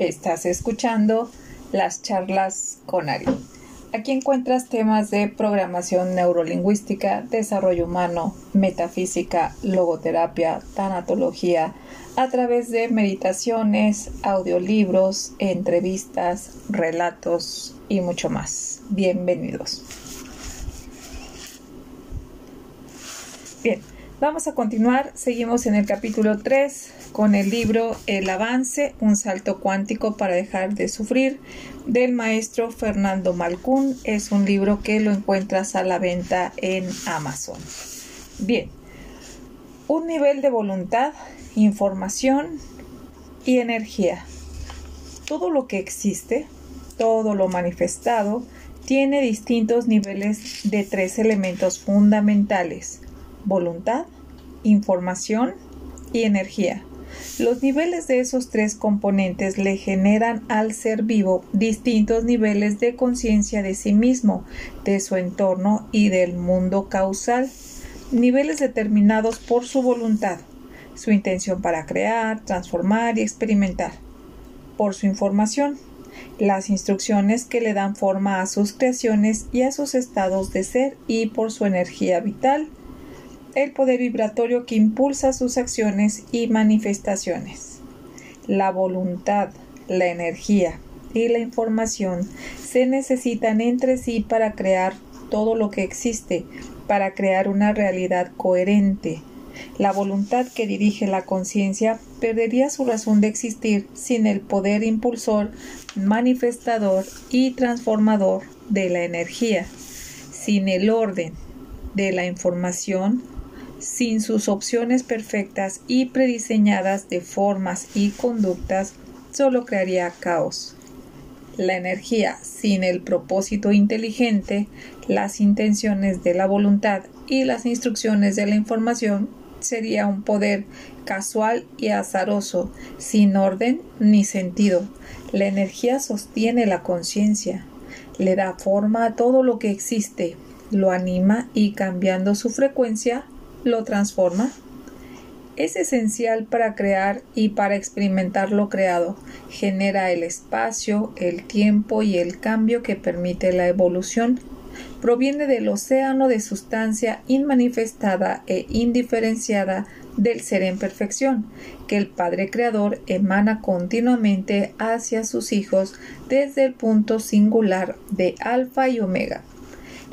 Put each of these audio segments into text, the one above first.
Estás escuchando las charlas con Ari. Aquí encuentras temas de programación neurolingüística, desarrollo humano, metafísica, logoterapia, tanatología, a través de meditaciones, audiolibros, entrevistas, relatos y mucho más. Bienvenidos. Bien, vamos a continuar. Seguimos en el capítulo 3 con el libro El avance, un salto cuántico para dejar de sufrir del maestro Fernando Malcún. Es un libro que lo encuentras a la venta en Amazon. Bien, un nivel de voluntad información y energía. Todo lo que existe, todo lo manifestado, tiene distintos niveles de tres elementos fundamentales, voluntad, información y energía. Los niveles de esos tres componentes le generan al ser vivo distintos niveles de conciencia de sí mismo, de su entorno y del mundo causal, niveles determinados por su voluntad su intención para crear, transformar y experimentar. Por su información, las instrucciones que le dan forma a sus creaciones y a sus estados de ser y por su energía vital, el poder vibratorio que impulsa sus acciones y manifestaciones. La voluntad, la energía y la información se necesitan entre sí para crear todo lo que existe, para crear una realidad coherente, la voluntad que dirige la conciencia perdería su razón de existir sin el poder impulsor, manifestador y transformador de la energía, sin el orden de la información, sin sus opciones perfectas y prediseñadas de formas y conductas, solo crearía caos. La energía sin el propósito inteligente, las intenciones de la voluntad y las instrucciones de la información sería un poder casual y azaroso, sin orden ni sentido. La energía sostiene la conciencia, le da forma a todo lo que existe, lo anima y cambiando su frecuencia, lo transforma. Es esencial para crear y para experimentar lo creado. Genera el espacio, el tiempo y el cambio que permite la evolución proviene del océano de sustancia inmanifestada e indiferenciada del ser en perfección, que el Padre Creador emana continuamente hacia sus hijos desde el punto singular de Alfa y Omega.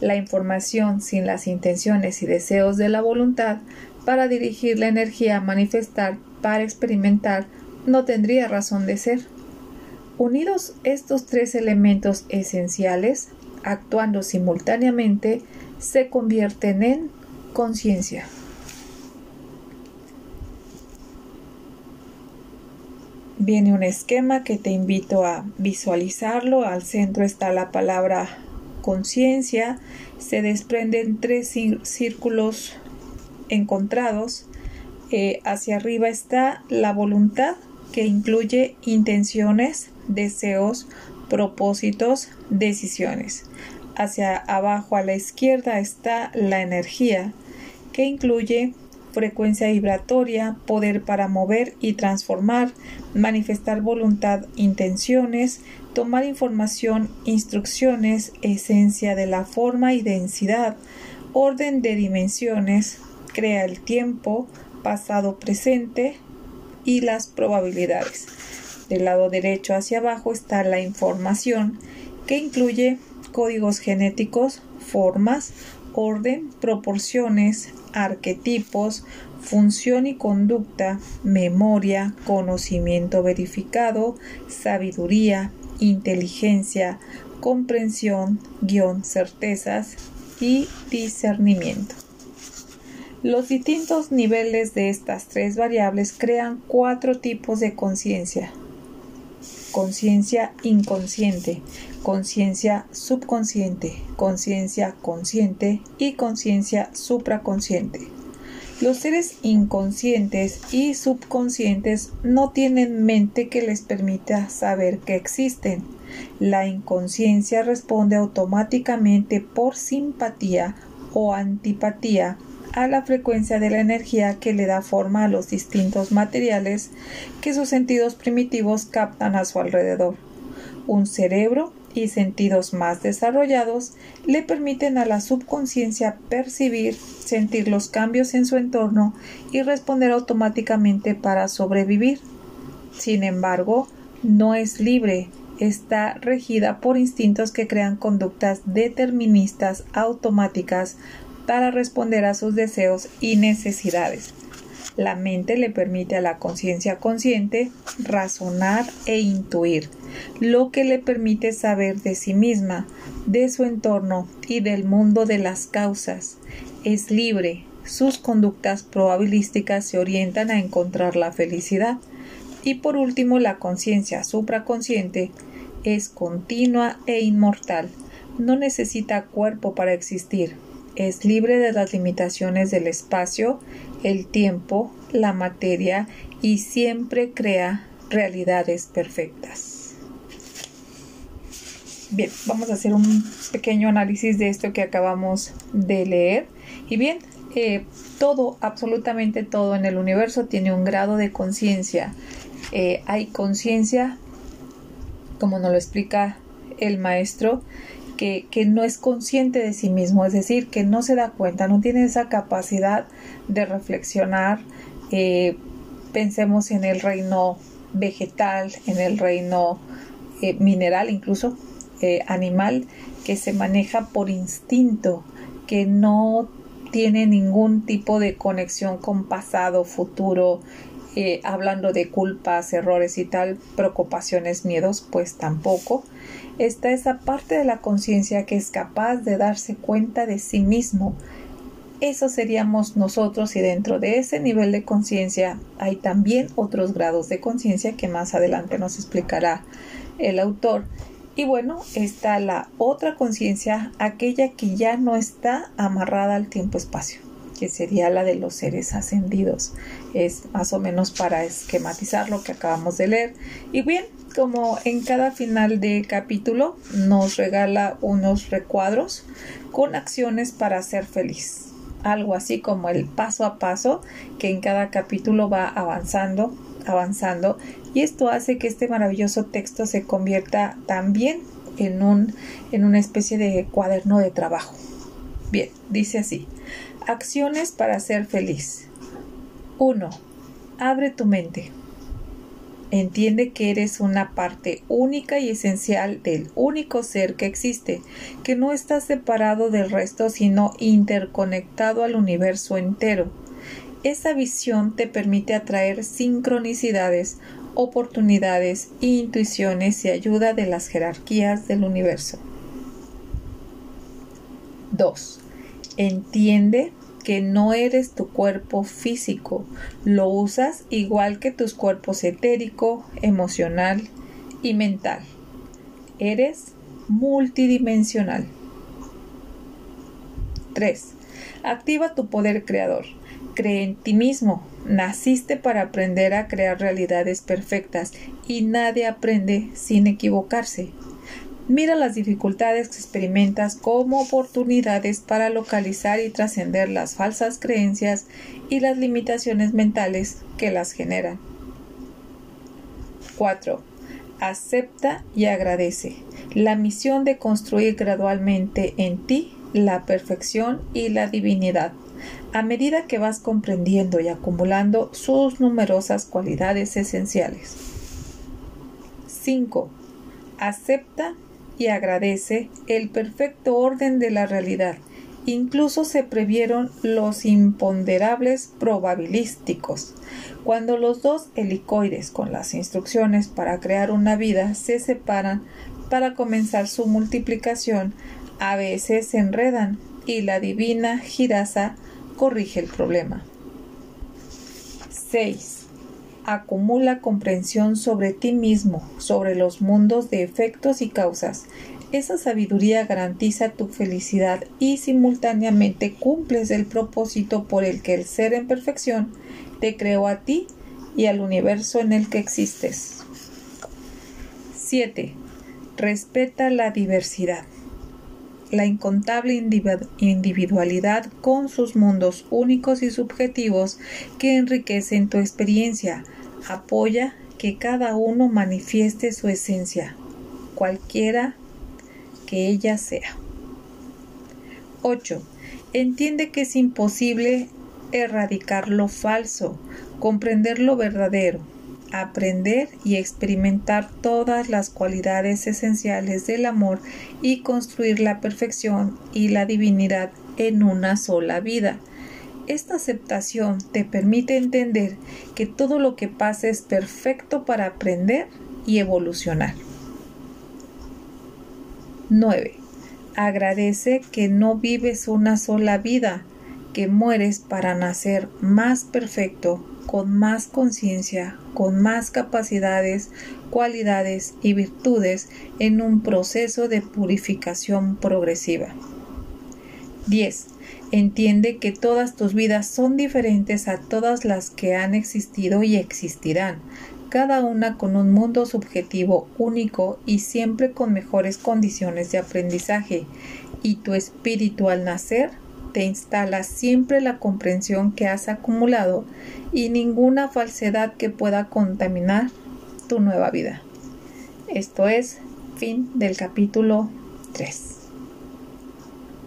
La información sin las intenciones y deseos de la voluntad para dirigir la energía a manifestar, para experimentar, no tendría razón de ser. Unidos estos tres elementos esenciales, actuando simultáneamente se convierten en conciencia. Viene un esquema que te invito a visualizarlo. Al centro está la palabra conciencia. Se desprenden tres círculos encontrados. Eh, hacia arriba está la voluntad que incluye intenciones, deseos, propósitos, decisiones. Hacia abajo a la izquierda está la energía, que incluye frecuencia vibratoria, poder para mover y transformar, manifestar voluntad, intenciones, tomar información, instrucciones, esencia de la forma y densidad, orden de dimensiones, crea el tiempo, pasado, presente y las probabilidades. Del lado derecho hacia abajo está la información que incluye códigos genéticos, formas, orden, proporciones, arquetipos, función y conducta, memoria, conocimiento verificado, sabiduría, inteligencia, comprensión, guion, certezas y discernimiento. Los distintos niveles de estas tres variables crean cuatro tipos de conciencia, conciencia inconsciente, conciencia subconsciente, conciencia consciente y conciencia supraconsciente. Los seres inconscientes y subconscientes no tienen mente que les permita saber que existen. La inconsciencia responde automáticamente por simpatía o antipatía a la frecuencia de la energía que le da forma a los distintos materiales que sus sentidos primitivos captan a su alrededor. Un cerebro y sentidos más desarrollados le permiten a la subconsciencia percibir, sentir los cambios en su entorno y responder automáticamente para sobrevivir. Sin embargo, no es libre, está regida por instintos que crean conductas deterministas automáticas para responder a sus deseos y necesidades. La mente le permite a la conciencia consciente razonar e intuir, lo que le permite saber de sí misma, de su entorno y del mundo de las causas. Es libre, sus conductas probabilísticas se orientan a encontrar la felicidad. Y por último, la conciencia supraconsciente es continua e inmortal. No necesita cuerpo para existir. Es libre de las limitaciones del espacio, el tiempo, la materia y siempre crea realidades perfectas. Bien, vamos a hacer un pequeño análisis de esto que acabamos de leer. Y bien, eh, todo, absolutamente todo en el universo tiene un grado de conciencia. Eh, hay conciencia como nos lo explica el maestro, que, no es consciente de sí mismo, es decir, que no se da cuenta, no tiene esa capacidad de reflexionar. Eh, pensemos en el reino vegetal, en el reino eh, mineral, incluso eh, animal, que se maneja por instinto, que no tiene ningún tipo de conexión con pasado, futuro, eh, hablando de culpas, errores y tal, preocupaciones, miedos, pues tampoco. Está esa parte de la conciencia que es capaz de darse cuenta de sí mismo. Eso seríamos nosotros y dentro de ese nivel de conciencia hay también otros grados de conciencia que más adelante nos explicará el autor. Y bueno, está la otra conciencia, aquella que ya no está amarrada al tiempo-espacio que sería la de los seres ascendidos. Es más o menos para esquematizar lo que acabamos de leer. Y bien, como en cada final de capítulo nos regala unos recuadros con acciones para ser feliz. Algo así como el paso a paso que en cada capítulo va avanzando, avanzando. Y esto hace que este maravilloso texto se convierta también en, un, en una especie de cuaderno de trabajo. Bien, dice así. Acciones para ser feliz. 1. Abre tu mente. Entiende que eres una parte única y esencial del único ser que existe, que no está separado del resto sino interconectado al universo entero. Esa visión te permite atraer sincronicidades, oportunidades, intuiciones y ayuda de las jerarquías del universo. 2. Entiende que no eres tu cuerpo físico, lo usas igual que tus cuerpos etérico, emocional y mental. Eres multidimensional. 3. Activa tu poder creador. Cree en ti mismo. Naciste para aprender a crear realidades perfectas y nadie aprende sin equivocarse. Mira las dificultades que experimentas como oportunidades para localizar y trascender las falsas creencias y las limitaciones mentales que las generan. 4. Acepta y agradece la misión de construir gradualmente en ti la perfección y la divinidad, a medida que vas comprendiendo y acumulando sus numerosas cualidades esenciales. 5. Acepta y agradece el perfecto orden de la realidad. Incluso se previeron los imponderables probabilísticos. Cuando los dos helicoides con las instrucciones para crear una vida se separan para comenzar su multiplicación, a veces se enredan y la divina Girasa corrige el problema. 6 acumula comprensión sobre ti mismo, sobre los mundos de efectos y causas. Esa sabiduría garantiza tu felicidad y simultáneamente cumples el propósito por el que el ser en perfección te creó a ti y al universo en el que existes. 7. Respeta la diversidad. la incontable individualidad con sus mundos únicos y subjetivos que enriquecen tu experiencia. Apoya que cada uno manifieste su esencia, cualquiera que ella sea. 8. Entiende que es imposible erradicar lo falso, comprender lo verdadero, aprender y experimentar todas las cualidades esenciales del amor y construir la perfección y la divinidad en una sola vida. Esta aceptación te permite entender que todo lo que pasa es perfecto para aprender y evolucionar. 9. Agradece que no vives una sola vida, que mueres para nacer más perfecto, con más conciencia, con más capacidades, cualidades y virtudes en un proceso de purificación progresiva. 10. Entiende que todas tus vidas son diferentes a todas las que han existido y existirán, cada una con un mundo subjetivo único y siempre con mejores condiciones de aprendizaje, y tu espíritu al nacer te instala siempre la comprensión que has acumulado y ninguna falsedad que pueda contaminar tu nueva vida. Esto es fin del capítulo 3.